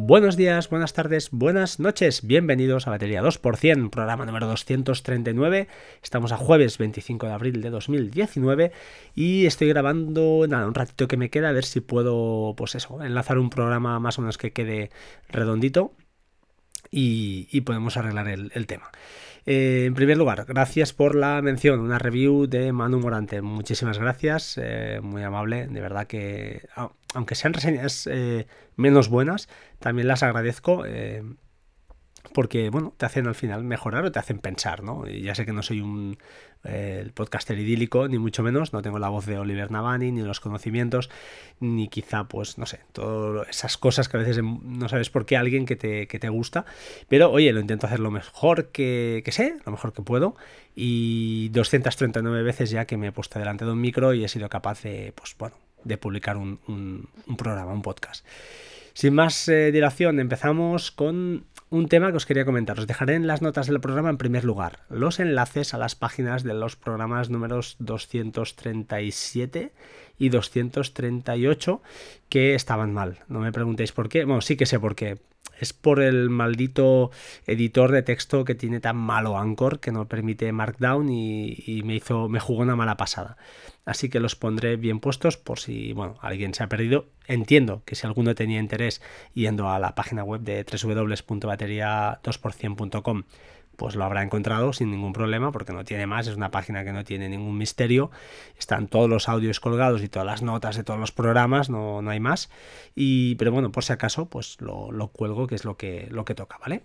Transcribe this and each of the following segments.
Buenos días, buenas tardes, buenas noches. Bienvenidos a Batería 2%, programa número 239. Estamos a jueves 25 de abril de 2019 y estoy grabando nada, un ratito que me queda a ver si puedo, pues eso, enlazar un programa más o menos que quede redondito y, podemos arreglar el tema. Eh, en primer lugar, gracias por la mención, una review de Manu Morante. Muchísimas gracias, eh, muy amable. De verdad que, aunque sean reseñas eh, menos buenas, también las agradezco porque, bueno, te hacen al final mejorar o te hacen pensar, ¿no? Y ya sé que no soy un eh, podcaster idílico, ni mucho menos, no tengo la voz de Oliver Navani, ni los conocimientos, ni quizá, pues, no sé, todas esas cosas que a veces no sabes por qué alguien que te, que te gusta, pero oye, lo intento hacer lo mejor que, sé, lo mejor que puedo, y 239 veces ya que me he puesto delante de un micro y he sido capaz de, pues, bueno, de publicar un, un programa, un podcast. Sin más eh, dilación, empezamos con un tema que os quería comentar. Os dejaré en las notas del programa en primer lugar los enlaces a las páginas de los programas números 237 y 238 que estaban mal. No me preguntéis por qué. Bueno, sí que sé por qué es por el maldito editor de texto que tiene tan malo Anchor que no permite Markdown y, me hizo, me jugó una mala pasada. Así que los pondré bien puestos por si, bueno, alguien se ha perdido. Entiendo que si alguno tenía interés yendo a la página web de www.bateria2%.com pues lo habrá encontrado sin ningún problema porque no tiene más, es una página que no tiene ningún misterio, están todos los audios colgados y todas las notas de todos los programas, no, no hay más, y, pero bueno, por si acaso, pues lo, lo cuelgo que es lo que, lo que toca, ¿vale?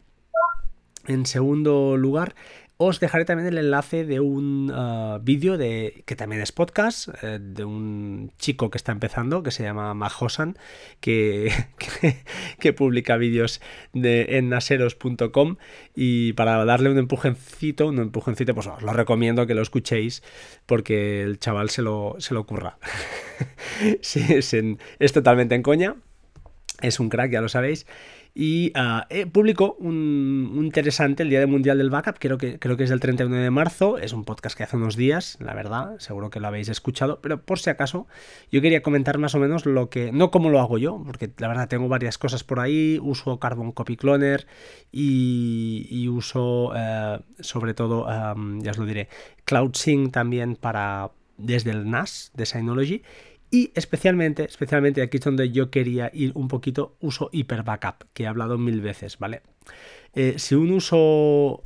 En segundo lugar, os dejaré también el enlace de un uh, vídeo de que también es podcast eh, de un chico que está empezando que se llama Mahosan que, que, publica vídeos en naseros.com y para darle un empujoncito, un empujoncito, pues os lo recomiendo que lo escuchéis porque el chaval se lo, se lo ocurra. es, es totalmente en coña, es un crack, ya lo sabéis. Y uh, publicó un, interesante el Día del Mundial del Backup, creo que, creo que es el 31 de marzo, es un podcast que hace unos días, la verdad, seguro que lo habéis escuchado, pero por si acaso yo quería comentar más o menos lo que, no cómo lo hago yo, porque la verdad tengo varias cosas por ahí, uso Carbon Copy Cloner y, uso eh, sobre todo, ya os lo diré, CloudSync también para desde el NAS de Synology y especialmente, especialmente aquí es donde yo quería ir un poquito, uso Hyper Backup, que he hablado mil veces, ¿vale? Eh, si un uso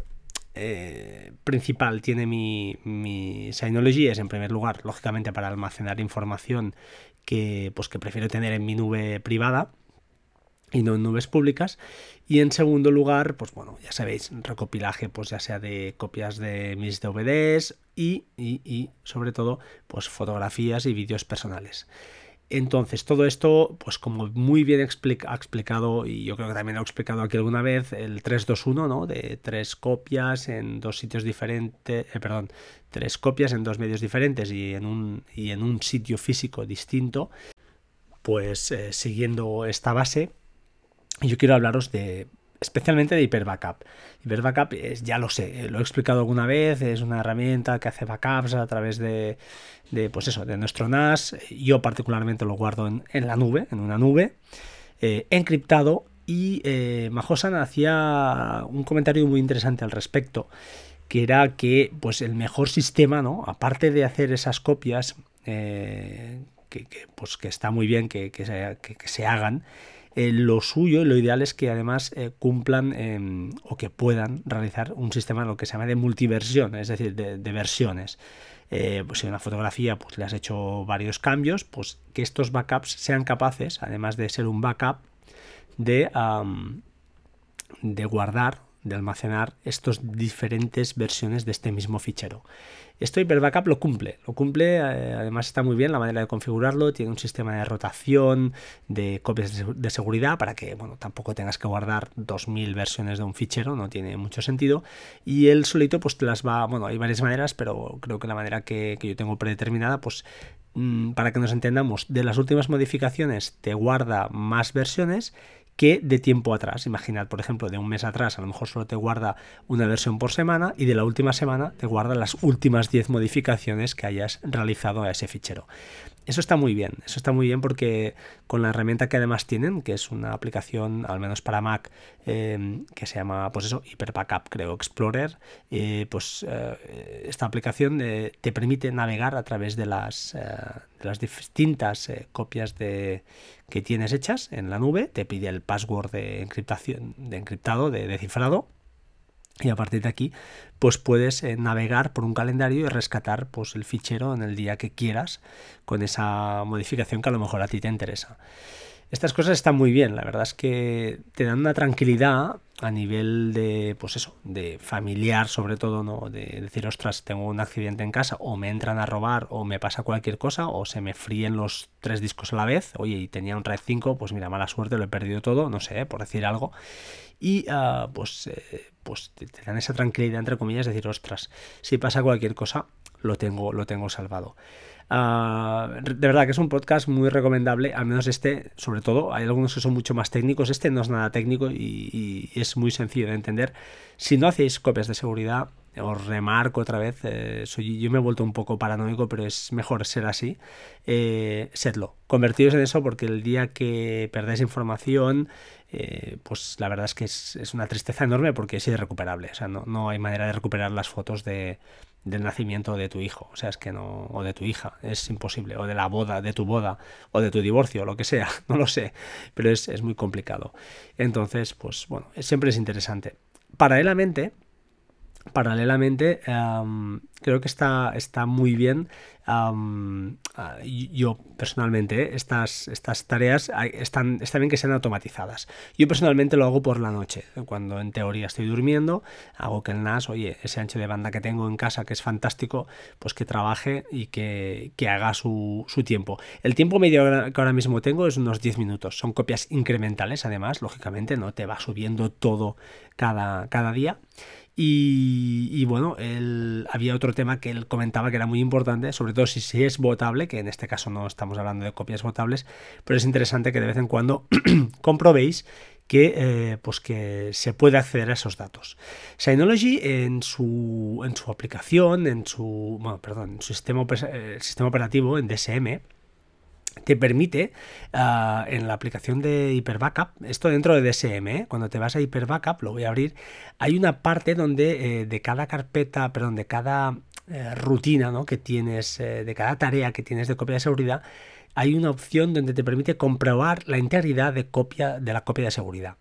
eh, principal tiene mi, mi Synology es en primer lugar, lógicamente, para almacenar información que, pues, que prefiero tener en mi nube privada y no en nubes públicas. Y en segundo lugar, pues bueno, ya sabéis, recopilaje, pues ya sea de copias de mis DVDs y, y, sobre todo, pues fotografías y vídeos personales. Entonces, todo esto, pues como muy bien ha explicado, y yo creo que también lo he explicado aquí alguna vez, el 321, ¿no? De tres copias en dos sitios diferentes, eh, perdón, tres copias en dos medios diferentes y en un, y en un sitio físico distinto, pues eh, siguiendo esta base, yo quiero hablaros de especialmente de Hyper Backup. Hyper Backup es, ya lo sé, lo he explicado alguna vez, es una herramienta que hace backups a través de, pues eso, de nuestro NAS. Yo particularmente lo guardo en, la nube, en una nube, eh, encriptado. Y eh, hacía un comentario muy interesante al respecto, que era que pues el mejor sistema, ¿no? Aparte de hacer esas copias, eh, que, pues, que está muy bien que, que se hagan, eh, lo suyo y lo ideal es que además eh, cumplan em, o que puedan realizar un sistema lo que se llama de multiversión, es decir, de, versiones. Eh, pues si una fotografía pues le has hecho varios cambios, pues que estos backups sean capaces, además de ser un backup, de, de guardar, de almacenar estas diferentes versiones de este mismo fichero. Esto Hyper Backup lo cumple, lo cumple, eh, además está muy bien la manera de configurarlo, tiene un sistema de rotación, de copias de seguridad para que bueno, tampoco tengas que guardar 2000 versiones de un fichero, no tiene mucho sentido. Y él solito pues te las va, bueno, hay varias maneras, pero creo que la manera que, que yo tengo predeterminada pues mm, para que nos entendamos, de las últimas modificaciones te guarda más versiones que de tiempo atrás. Imaginad, por ejemplo, de un mes atrás a lo mejor solo te guarda una versión por semana y de la última semana te guarda las últimas 10 modificaciones que hayas realizado a ese fichero. Eso está muy bien, eso está muy bien porque con la herramienta que además tienen, que es una aplicación, al menos para Mac, em, que se llama, pues eso, Hyper Backup, creo, Explorer, eh, pues eh, esta aplicación eh, te permite navegar a través de las, de las distintas copias de, que tienes hechas en la nube, te pide el password de encriptación, de encriptado, de, de cifrado, y a partir de aquí pues puedes eh, navegar por un calendario y rescatar pues el fichero en el día que quieras con esa modificación que a lo mejor a ti te interesa. Estas cosas están muy bien, la verdad es que te dan una tranquilidad a nivel de, pues eso, de familiar sobre todo, ¿no? De decir, ostras, tengo un accidente en casa, o me entran a robar, o me pasa cualquier cosa, o se me fríen los tres discos a la vez, oye, y tenía un RAID 5, pues mira, mala suerte, lo he perdido todo, no sé, por decir algo. Y uh, pues, eh, pues te, dan esa tranquilidad, entre comillas, de decir, ostras, si pasa cualquier cosa, lo tengo, lo tengo salvado. Ah, de verdad que es un podcast muy recomendable, al menos este, sobre todo, hay algunos que son mucho más técnicos, este no es nada técnico y, es muy sencillo de entender. Si no hacéis copias de seguridad, os remarco otra vez, eh, soy, yo me he vuelto un poco paranoico, pero es mejor ser así. Eh, sedlo, convertiros en eso porque el día que perdáis información, eh, pues la verdad es que es, es, una tristeza enorme porque es irrecuperable. O sea, no, no hay manera de recuperar las fotos de, del nacimiento de tu hijo, o sea, es que no, o de tu hija, es imposible, o de la boda, de tu boda, o de tu divorcio, lo que sea, no lo sé, pero es, es muy complicado. Entonces, pues bueno, siempre es interesante. Paralelamente, paralelamente, creo que está, está muy bien. Yo personalmente, eh, estas, estas tareas están, está bien que sean automatizadas. Yo personalmente lo hago por la noche, cuando en teoría estoy durmiendo, hago que el NAS, oye, ese ancho de banda que tengo en casa, que es fantástico, pues que trabaje y que, que haga su, su, tiempo. El tiempo medio que ahora mismo tengo es unos 10 minutos. Son copias incrementales, además, lógicamente, no te va subiendo todo cada, cada día. Y, bueno, él, había otro tema que él comentaba que era muy importante, sobre todo si, es votable, que en este caso no estamos hablando de copias votables, pero es interesante que de vez en cuando comprobéis que, eh, pues que se puede acceder a esos datos. Synology en su, en su aplicación, en su, bueno, perdón, en su sistema, eh, sistema operativo, en DSM, te permite uh, en la aplicación de Hyper Backup, esto dentro de DSM, ¿eh? cuando te vas a Hyper Backup, lo voy a abrir, hay una parte donde eh, de cada carpeta, perdón, de cada eh, rutina ¿no? que tienes, de cada tarea que tienes de copia de seguridad, hay una opción donde te permite comprobar la integridad de, copia, de la copia de seguridad.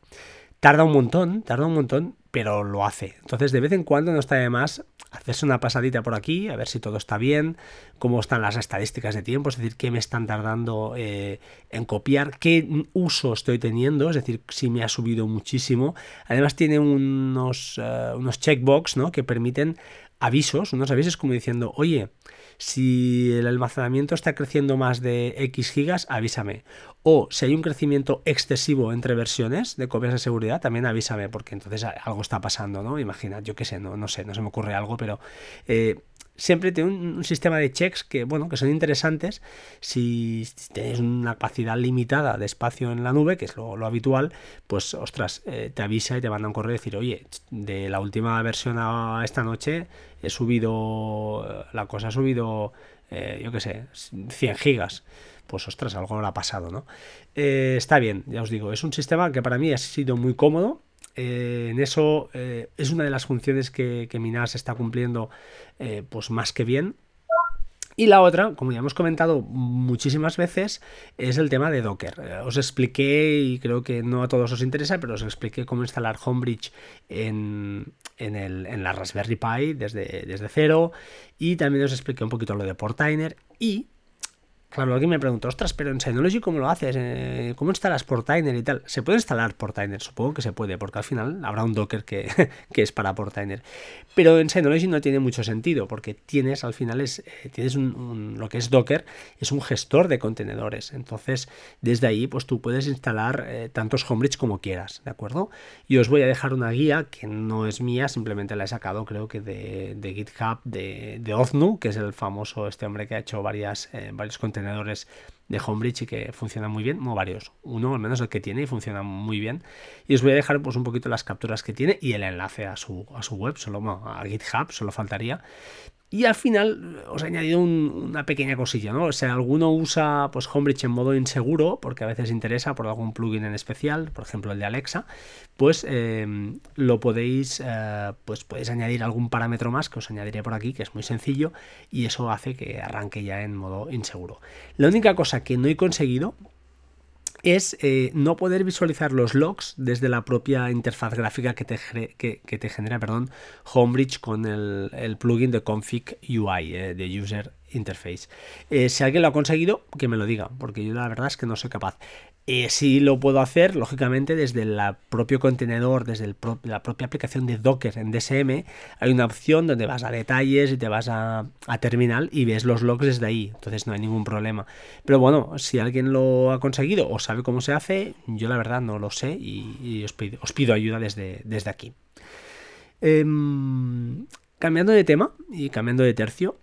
Tarda un montón, tarda un montón, pero lo hace. Entonces, de vez en cuando no está de más hacerse una pasadita por aquí, a ver si todo está bien, cómo están las estadísticas de tiempo, es decir, qué me están tardando eh, en copiar, qué uso estoy teniendo, es decir, si me ha subido muchísimo. Además tiene unos, uh, unos checkbox ¿no? que permiten avisos, unos avisos como diciendo, oye, si el almacenamiento está creciendo más de X gigas, avísame. O si hay un crecimiento excesivo entre versiones de copias de seguridad, también avísame, porque entonces algo está pasando, ¿no? Imagina, yo qué sé, no, no sé, no se me ocurre algo, pero eh, siempre tiene un, sistema de checks que, bueno, que son interesantes. Si tenéis una capacidad limitada de espacio en la nube, que es lo, habitual, pues, ostras, eh, te avisa y te manda un correo y decir, oye, de la última versión a esta noche he subido, la cosa ha subido, eh, yo qué sé, 100 gigas. Pues ostras, algo habrá pasado, ¿no? Eh, está bien, ya os digo, es un sistema que para mí ha sido muy cómodo, eh, en eso eh, es una de las funciones que, que Minas está cumpliendo eh, pues más que bien. Y la otra, como ya hemos comentado muchísimas veces, es el tema de Docker. Os expliqué, y creo que no a todos os interesa, pero os expliqué cómo instalar Homebridge en, en, el, en la Raspberry Pi desde, desde cero. Y también os expliqué un poquito lo de Portainer. Y Claro, alguien me preguntó, ostras, pero en Synology ¿cómo lo haces? Eh, ¿Cómo instalas Portainer y tal? ¿Se puede instalar Portainer? Supongo que se puede, porque al final habrá un Docker que, que es para Portainer. Pero en Synology no tiene mucho sentido, porque tienes al final es, eh, tienes un, lo que es Docker, es un gestor de contenedores. Entonces, desde ahí, pues tú puedes instalar eh, tantos Homebridge como quieras, ¿de acuerdo? Y os voy a dejar una guía que no es mía, simplemente la he sacado, creo que de, de GitHub, de, de Oznu, que es el famoso, este hombre que ha hecho varias, varios contenedores entrenadores de Homebridge y que funcionan muy bien, no varios, uno al menos el que tiene y funciona muy bien. Y os voy a dejar pues un poquito las capturas que tiene y el enlace a su, a su web, solo a GitHub, solo faltaría. Y al final os he añadido una pequeña cosilla, ¿no? O sea, alguno usa pues Homebridge en modo inseguro, porque a veces interesa por algún plugin en especial, por ejemplo el de Alexa, pues em, lo podéis, eh, pues podéis añadir algún parámetro más que os añadiré por aquí, que es muy sencillo, y eso hace que arranque ya en modo inseguro. La única que no he conseguido es eh, no poder visualizar los logs desde la propia interfaz gráfica que te, que, te genera perdón, Homebridge con el, plugin de config UI, eh, de User Interface. Eh, si alguien lo ha conseguido, que me lo diga, porque yo la verdad es que no soy capaz. Eh, sí lo puedo hacer, lógicamente, desde el propio contenedor, desde la propia aplicación de Docker en DSM, hay una opción donde vas a detalles y te vas a, terminal y ves los logs desde ahí, entonces no hay ningún problema. Pero bueno, si alguien lo ha conseguido o sabe cómo se hace, yo la verdad no lo sé y, os, pido, ayuda desde, desde aquí. Em, cambiando de tema y cambiando de tercio,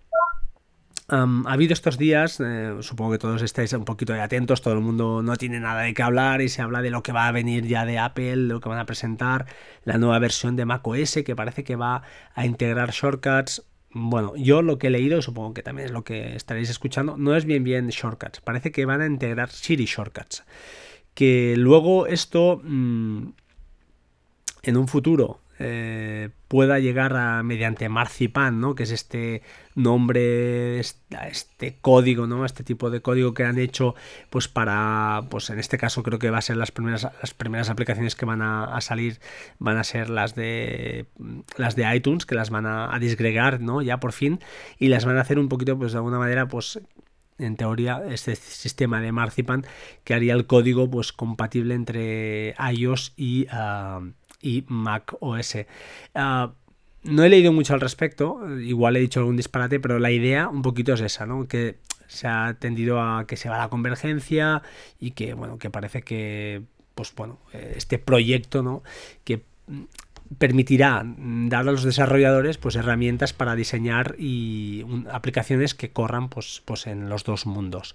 ha habido estos días, eh, supongo que todos estáis un poquito atentos, todo el mundo no tiene nada de qué hablar y se habla de lo que va a venir ya de Apple, lo que van a presentar, la nueva versión de macOS que parece que va a integrar shortcuts. Bueno, yo lo que he leído, supongo que también es lo que estaréis escuchando, no es bien bien shortcuts, parece que van a integrar Siri shortcuts. Que luego esto mm, en un futuro eh, pueda llegar a mediante Marzipan, ¿no? que es este nombre, este, código, ¿no? este tipo de código que han hecho, pues para, pues en este caso creo que va a ser las primeras, las primeras aplicaciones que van a, salir, van a ser las de las de iTunes, que las van a, disgregar, ¿no? Ya por fin, y las van a hacer un poquito, pues de alguna manera, pues en teoría, este sistema de Marzipan que haría el código pues compatible entre iOS y ah, y Mac OS. Ah, no he leído mucho al respecto, igual he dicho algún disparate, pero la idea un poquito es esa, ¿no? Que se ha tendido a que se va a la convergencia y que, bueno, que parece que, pues bueno, este proyecto, ¿no? Que permitirá dar a los desarrolladores pues herramientas para diseñar y aplicaciones que corran pues, pues en los dos mundos.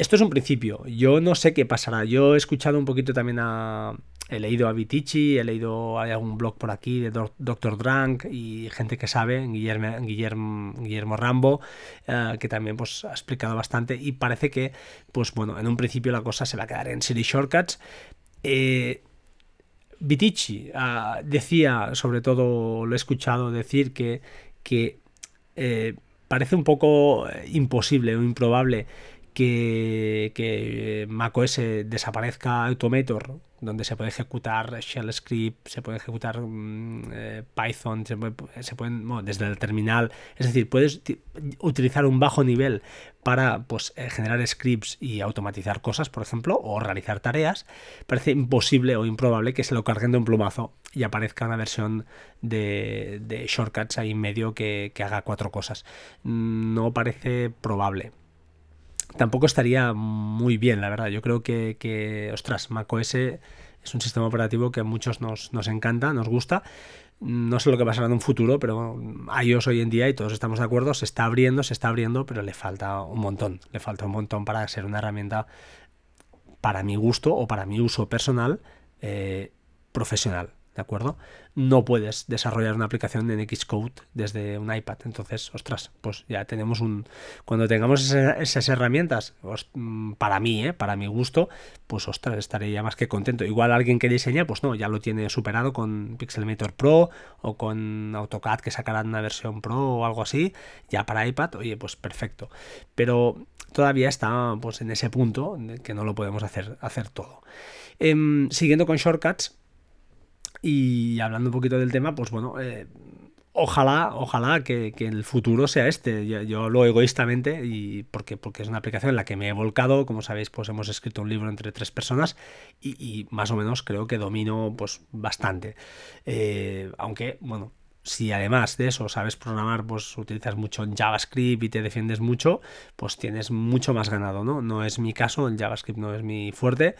Esto es un principio. Yo no sé qué pasará. Yo he escuchado un poquito también a, he leído a Vitici, he leído, hay algún blog por aquí de Dr. Drank y gente que sabe, Guillermo, Guillermo, Rambo, eh, que también pues, ha explicado bastante y parece que, pues bueno, en un principio la cosa se va a quedar en Siri Shortcuts. Eh, Vitici ah, decía, sobre todo lo he escuchado decir, que, que eh, parece un poco imposible o improbable que, macOS desaparezca Automator donde se puede ejecutar shell script, se puede ejecutar mm, eh, Python, se, pueden, desde el terminal, es decir, puedes utilizar un bajo nivel para pues, eh, generar scripts y automatizar cosas, por ejemplo, o realizar tareas, parece imposible o improbable que se lo carguen de un plumazo y aparezca una versión de, shortcuts ahí en medio que haga cuatro cosas. No parece probable tampoco estaría muy bien, la verdad. Yo creo que, que ostras, macOS es un sistema operativo que a muchos nos, nos encanta, nos gusta. No sé lo que pasará en un futuro, pero iOS hoy en día, y todos estamos de acuerdo, se está abriendo, se está abriendo, pero le falta un montón. Le falta un montón para ser una herramienta para mi gusto o para mi uso personal eh, profesional. ¿De acuerdo? No puedes desarrollar una aplicación en Xcode desde un iPad. Entonces, ostras, pues ya tenemos un... Cuando tengamos esas, herramientas, mm, para mí, ¿eh? para mi gusto, pues ostras, estaré ya más que contento. Igual alguien que diseña, pues no, ya lo tiene superado con Pixelmator Pro o con AutoCAD que sacarán una versión Pro o algo así, ya para iPad, oye, pues perfecto. Pero todavía está pues en ese punto que no lo podemos hacer, hacer todo. Em, siguiendo con shortcuts, y hablando un poquito del tema, pues bueno, eh, ojalá, ojalá que, el futuro sea este. Yo, lo egoístamente, y porque, porque es una aplicación en la que me he volcado, como sabéis, pues hemos escrito un libro entre tres personas y, más o menos creo que domino pues bastante. Eh, aunque, bueno, si además de eso sabes programar, pues utilizas mucho en JavaScript y te defiendes mucho, pues tienes mucho más ganado, ¿no? No es mi caso, el JavaScript no es mi fuerte,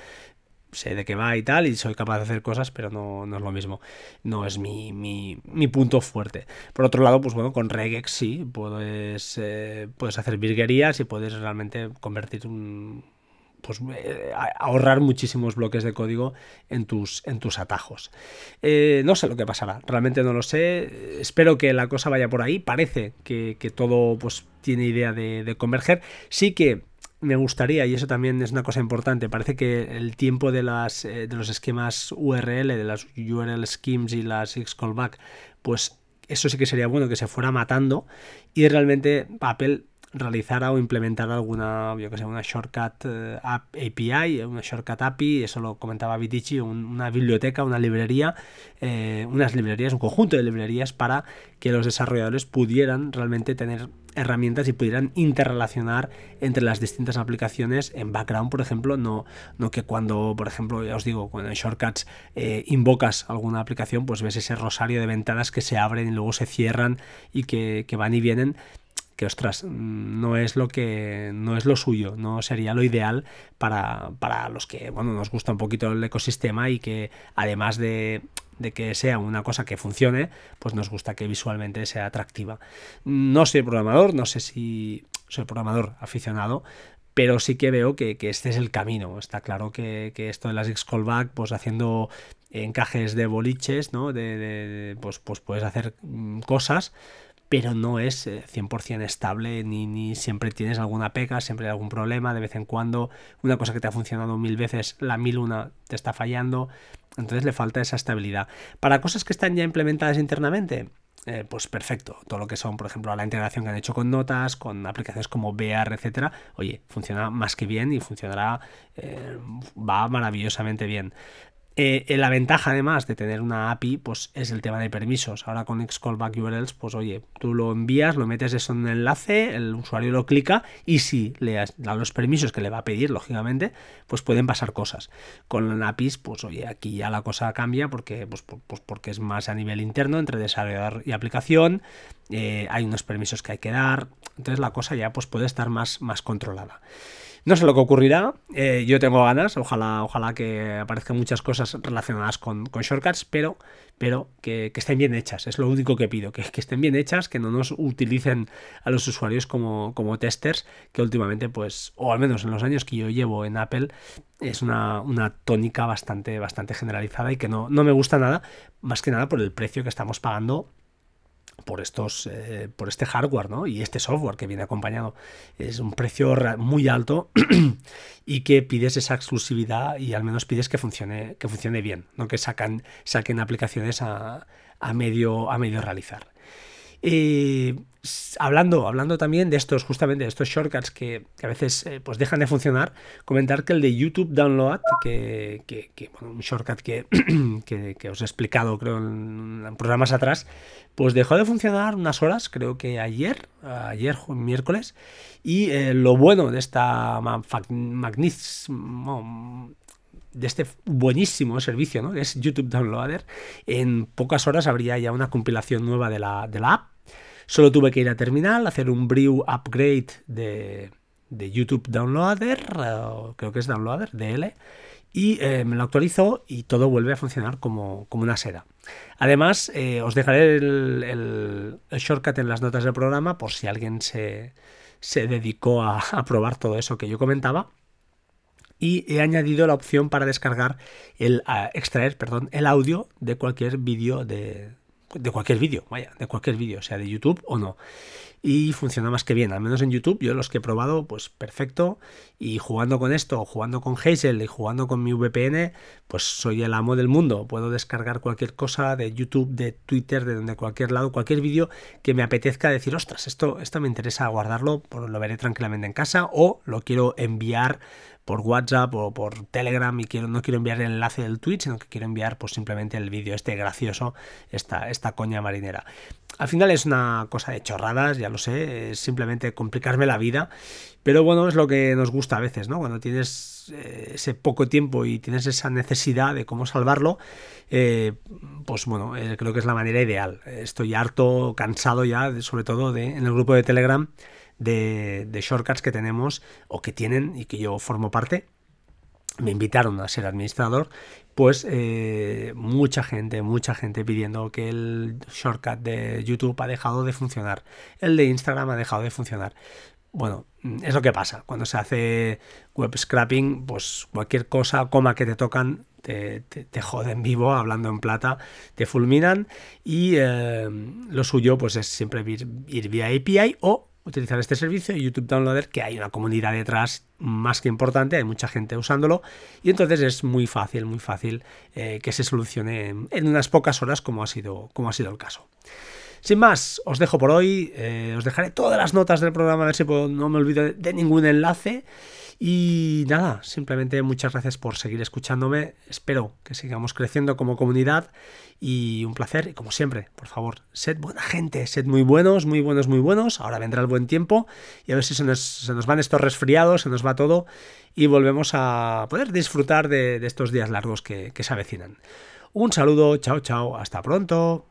sé de qué va y tal, y soy capaz de hacer cosas, pero no, no es lo mismo. No es mi, mi, mi, punto fuerte. Por otro lado, pues bueno, con regex sí, puedes, eh, puedes hacer virguerías y puedes realmente convertir un pues, eh, ahorrar muchísimos bloques de código en tus, en tus atajos. Eh, no sé lo que pasará, realmente no lo sé. Espero que la cosa vaya por ahí. Parece que, todo pues, tiene idea de, converger. Sí que me gustaría, y eso también es una cosa importante, parece que el tiempo de, las, eh, de los esquemas URL, de las URL schemes y las X-Callback, pues eso sí que sería bueno que se fuera matando y realmente Apple realizara o implementara alguna, yo que sé, una shortcut eh, API, una shortcut API, eso lo comentaba Vitici, una biblioteca, una librería, eh, unas librerías, un conjunto de librerías para que los desarrolladores pudieran realmente tener herramientas y pudieran interrelacionar entre las distintas aplicaciones en background, por ejemplo, no, no que cuando, por ejemplo, ya os digo, cuando en Shortcuts eh, invocas alguna aplicación, pues ves ese rosario de ventanas que se abren y luego se cierran y que, que van y vienen que ostras, no es lo que no es lo suyo, no sería lo ideal para, para los que bueno, nos gusta un poquito el ecosistema y que además de, de que sea una cosa que funcione, pues nos gusta que visualmente sea atractiva. No soy programador, no sé si soy programador aficionado, pero sí que veo que, este es el camino. Está claro que, esto de las X-Callback, pues haciendo encajes de boliches, ¿no? De, pues, pues puedes hacer mm, cosas pero no es 100% eh, estable ni, ni, siempre tienes alguna pega, siempre hay algún problema, de vez en cuando una cosa que te ha funcionado mil veces, la mil una te está fallando, entonces le falta esa estabilidad. Para cosas que están ya implementadas internamente, eh, pues perfecto. Todo lo que son, por ejemplo, la integración que han hecho con notas, con aplicaciones como VR, etcétera, oye, funciona más que bien y funcionará, eh, va maravillosamente bien. Eh, la ventaja además de tener una API pues es el tema de permisos. Ahora con Xcallback URLs, pues oye, tú lo envías, lo metes eso en un enlace, el usuario lo clica y si le das los permisos que le va a pedir, lógicamente, pues pueden pasar cosas. Con APIs, pues oye, aquí ya la cosa cambia porque, pues, pues porque es más a nivel interno entre desarrollador y aplicación, eh, hay unos permisos que hay que dar, entonces la cosa ya pues puede estar más, más controlada. No sé lo que ocurrirá, eh, yo tengo ganas, ojalá, ojalá que aparezcan muchas cosas relacionadas con, shortcuts, pero, pero que, estén bien hechas, es lo único que pido, que, estén bien hechas, que no nos utilicen a los usuarios como, como testers, que últimamente, pues, o al menos en los años que yo llevo en Apple, es una, tónica bastante, bastante generalizada y que no, no me gusta nada, más que nada por el precio que estamos pagando por estos eh, por este hardware ¿no? y este software que viene acompañado. Es un precio muy alto y que pides esa exclusividad y al menos pides que funcione que funcione bien no que saquen aplicaciones a, a medio a medio realizar eh, hablando, hablando también de estos, justamente de estos shortcuts que, a veces eh, pues dejan de funcionar, comentar que el de YouTube Download, que, bueno, un shortcut que, que, os he explicado creo en, programas atrás, pues dejó de funcionar unas horas, creo que ayer, ayer miércoles, y eh, lo bueno de esta magnífica de este buenísimo servicio, ¿no? es YouTube Downloader, en pocas horas habría ya una compilación nueva de la, de la app. Solo tuve que ir a terminal, hacer un brew upgrade de, de YouTube Downloader, creo que es Downloader, DL, y eh, me lo actualizó y todo vuelve a funcionar como, como una seda. Además, eh, os dejaré el, shortcut en las notas del programa por si alguien se, se dedicó a probar todo eso que yo comentaba y he añadido la opción para descargar el extraer, perdón, el audio de cualquier vídeo de, de cualquier vídeo, vaya, de cualquier vídeo, sea de YouTube o no. Y funciona más que bien, al menos en YouTube, yo los que he probado, pues perfecto. Y jugando con esto, jugando con Hazel y jugando con mi VPN, pues soy el amo del mundo. Puedo descargar cualquier cosa de YouTube, de Twitter, de donde cualquier lado, cualquier vídeo que me apetezca decir, ostras, esto, esto me interesa guardarlo, pues lo veré tranquilamente en casa o lo quiero enviar por WhatsApp o por Telegram y quiero, no quiero enviar el enlace del tweet, sino que quiero enviar pues simplemente el vídeo este gracioso, esta, esta coña marinera. Al final es una cosa de chorradas, ya lo sé, es simplemente complicarme la vida, pero bueno, es lo que nos gusta a veces, ¿no? Cuando tienes eh, ese poco tiempo y tienes esa necesidad de cómo salvarlo, eh, pues bueno, eh, creo que es la manera ideal. Estoy harto, cansado ya, sobre todo de, en el grupo de Telegram, de, shortcuts que tenemos o que tienen y que yo formo parte me invitaron a ser administrador, pues eh, mucha gente, mucha gente pidiendo que el shortcut de YouTube ha dejado de funcionar, el de Instagram ha dejado de funcionar. Bueno, es lo que pasa. Cuando se hace web scrapping, pues cualquier cosa, coma que te tocan, te, te, joden vivo, hablando en plata, te fulminan y eh, lo suyo pues es siempre ir, ir vía API o utilizar este servicio YouTube Downloader, que hay una comunidad detrás más que importante, hay mucha gente usándolo y entonces es muy fácil, muy fácil eh, que se solucione en, unas pocas horas como ha sido, como ha sido el caso. Sin más, os dejo por hoy, eh, os dejaré todas las notas del programa, a ver si no me olvido de ningún enlace. Y nada, simplemente muchas gracias por seguir escuchándome. Espero que sigamos creciendo como comunidad y un placer. Y como siempre, por favor, sed buena gente, sed muy buenos, muy buenos, muy buenos. Ahora vendrá el buen tiempo y a ver si se nos, van estos resfriados, se nos va todo y volvemos a poder disfrutar de, estos días largos que se avecinan. Un saludo, chao, chao, hasta pronto.